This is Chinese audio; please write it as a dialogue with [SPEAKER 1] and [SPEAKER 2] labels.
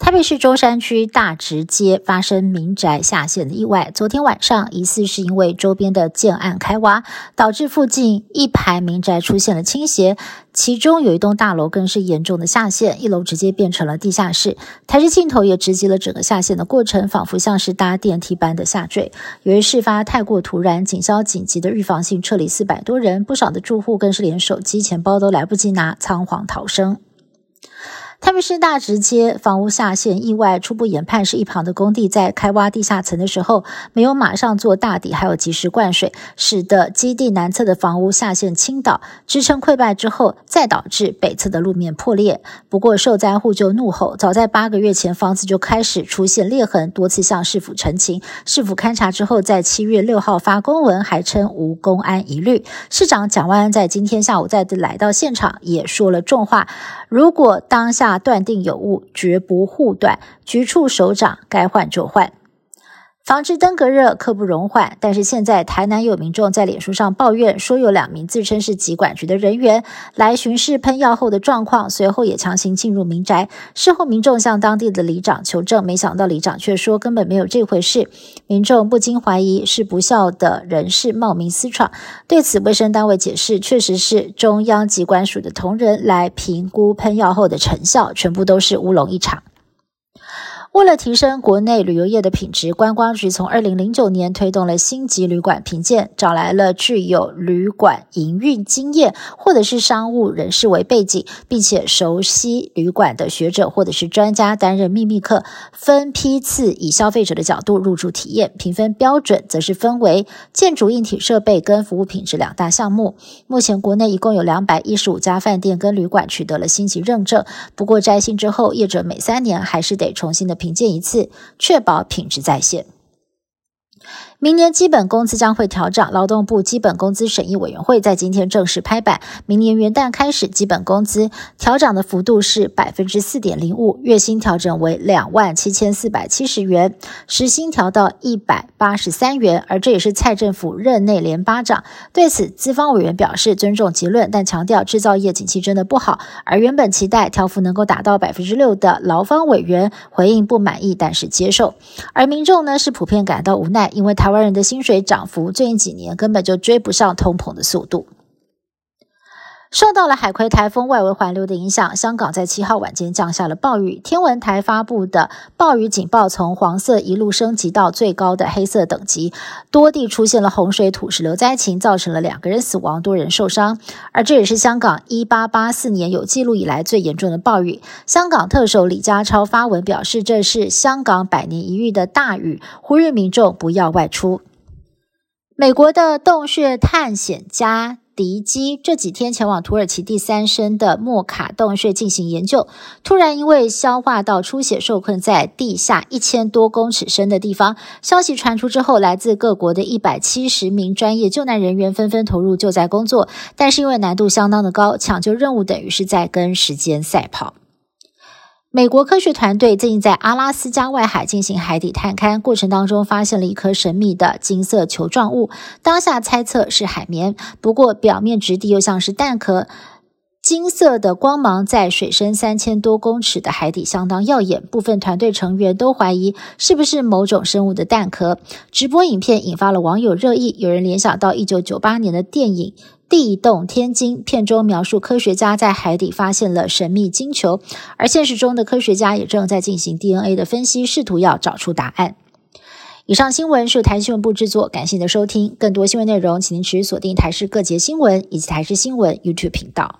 [SPEAKER 1] 台北市中山区大直街发生民宅下陷的意外。昨天晚上，疑似是因为周边的建案开挖，导致附近一排民宅出现了倾斜，其中有一栋大楼更是严重的下陷，一楼直接变成了地下室。台视镜头也直击了整个下陷的过程，仿佛像是搭电梯般的下坠。由于事发太过突然，警消紧急的预防性撤离四百多人，不少的住户更是连手机、钱包都来不及拿，仓皇逃生。台北市大直街房屋下陷意外，初步研判是一旁的工地在开挖地下层的时候，没有马上做大底，还有及时灌水，使得基地南侧的房屋下陷倾倒，支撑溃败之后，再导致北侧的路面破裂。不过受灾户就怒吼，早在八个月前，房子就开始出现裂痕，多次向市府陈情，市府勘查之后，在七月六号发公文，还称无公安疑虑。市长蒋万安在今天下午再来到现场，也说了重话：如果当下。断定有误，绝不护短。局处首长该换就换。防治登革热刻不容缓，但是现在台南有民众在脸书上抱怨，说有两名自称是疾管局的人员来巡视喷药后的状况，随后也强行进入民宅。事后民众向当地的里长求证，没想到里长却说根本没有这回事。民众不禁怀疑是不孝的人士冒名私闯。对此，卫生单位解释，确实是中央疾管署的同仁来评估喷药后的成效，全部都是乌龙一场。为了提升国内旅游业的品质，观光局从二零零九年推动了星级旅馆评鉴，找来了具有旅馆营运经验或者是商务人士为背景，并且熟悉旅馆的学者或者是专家担任秘密客，分批次以消费者的角度入住体验。评分标准则是分为建筑硬体设备跟服务品质两大项目。目前国内一共有两百一十五家饭店跟旅馆取得了星级认证，不过摘星之后，业者每三年还是得重新的。品鉴一次，确保品质在线。明年基本工资将会调涨，劳动部基本工资审议委员会在今天正式拍板，明年元旦开始，基本工资调涨的幅度是百分之四点零五，月薪调整为两万七千四百七十元，时薪调到一百八十三元，而这也是蔡政府任内连八涨。对此，资方委员表示尊重结论，但强调制造业景气真的不好，而原本期待调幅能够达到百分之六的劳方委员回应不满意，但是接受，而民众呢是普遍感到无奈，因为他。台湾人的薪水涨幅最近几年根本就追不上通膨的速度。受到了海葵台风外围环流的影响，香港在七号晚间降下了暴雨。天文台发布的暴雨警报从黄色一路升级到最高的黑色等级，多地出现了洪水、土石流灾情，造成了两个人死亡、多人受伤。而这也是香港一八八四年有记录以来最严重的暴雨。香港特首李家超发文表示，这是香港百年一遇的大雨，呼吁民众不要外出。美国的洞穴探险家。迪基这几天前往土耳其第三深的莫卡洞穴进行研究，突然因为消化道出血受困在地下一千多公尺深的地方。消息传出之后，来自各国的一百七十名专业救难人员纷纷投入救灾工作，但是因为难度相当的高，抢救任务等于是在跟时间赛跑。美国科学团队最近在阿拉斯加外海进行海底探勘过程当中，发现了一颗神秘的金色球状物，当下猜测是海绵，不过表面质地又像是蛋壳，金色的光芒在水深三千多公尺的海底相当耀眼，部分团队成员都怀疑是不是某种生物的蛋壳。直播影片引发了网友热议，有人联想到一九九八年的电影。地动天惊片中描述科学家在海底发现了神秘金球，而现实中的科学家也正在进行 DNA 的分析，试图要找出答案。以上新闻是台新闻部制作，感谢您的收听。更多新闻内容，请您持续锁定台视各节新闻以及台视新闻 YouTube 频道。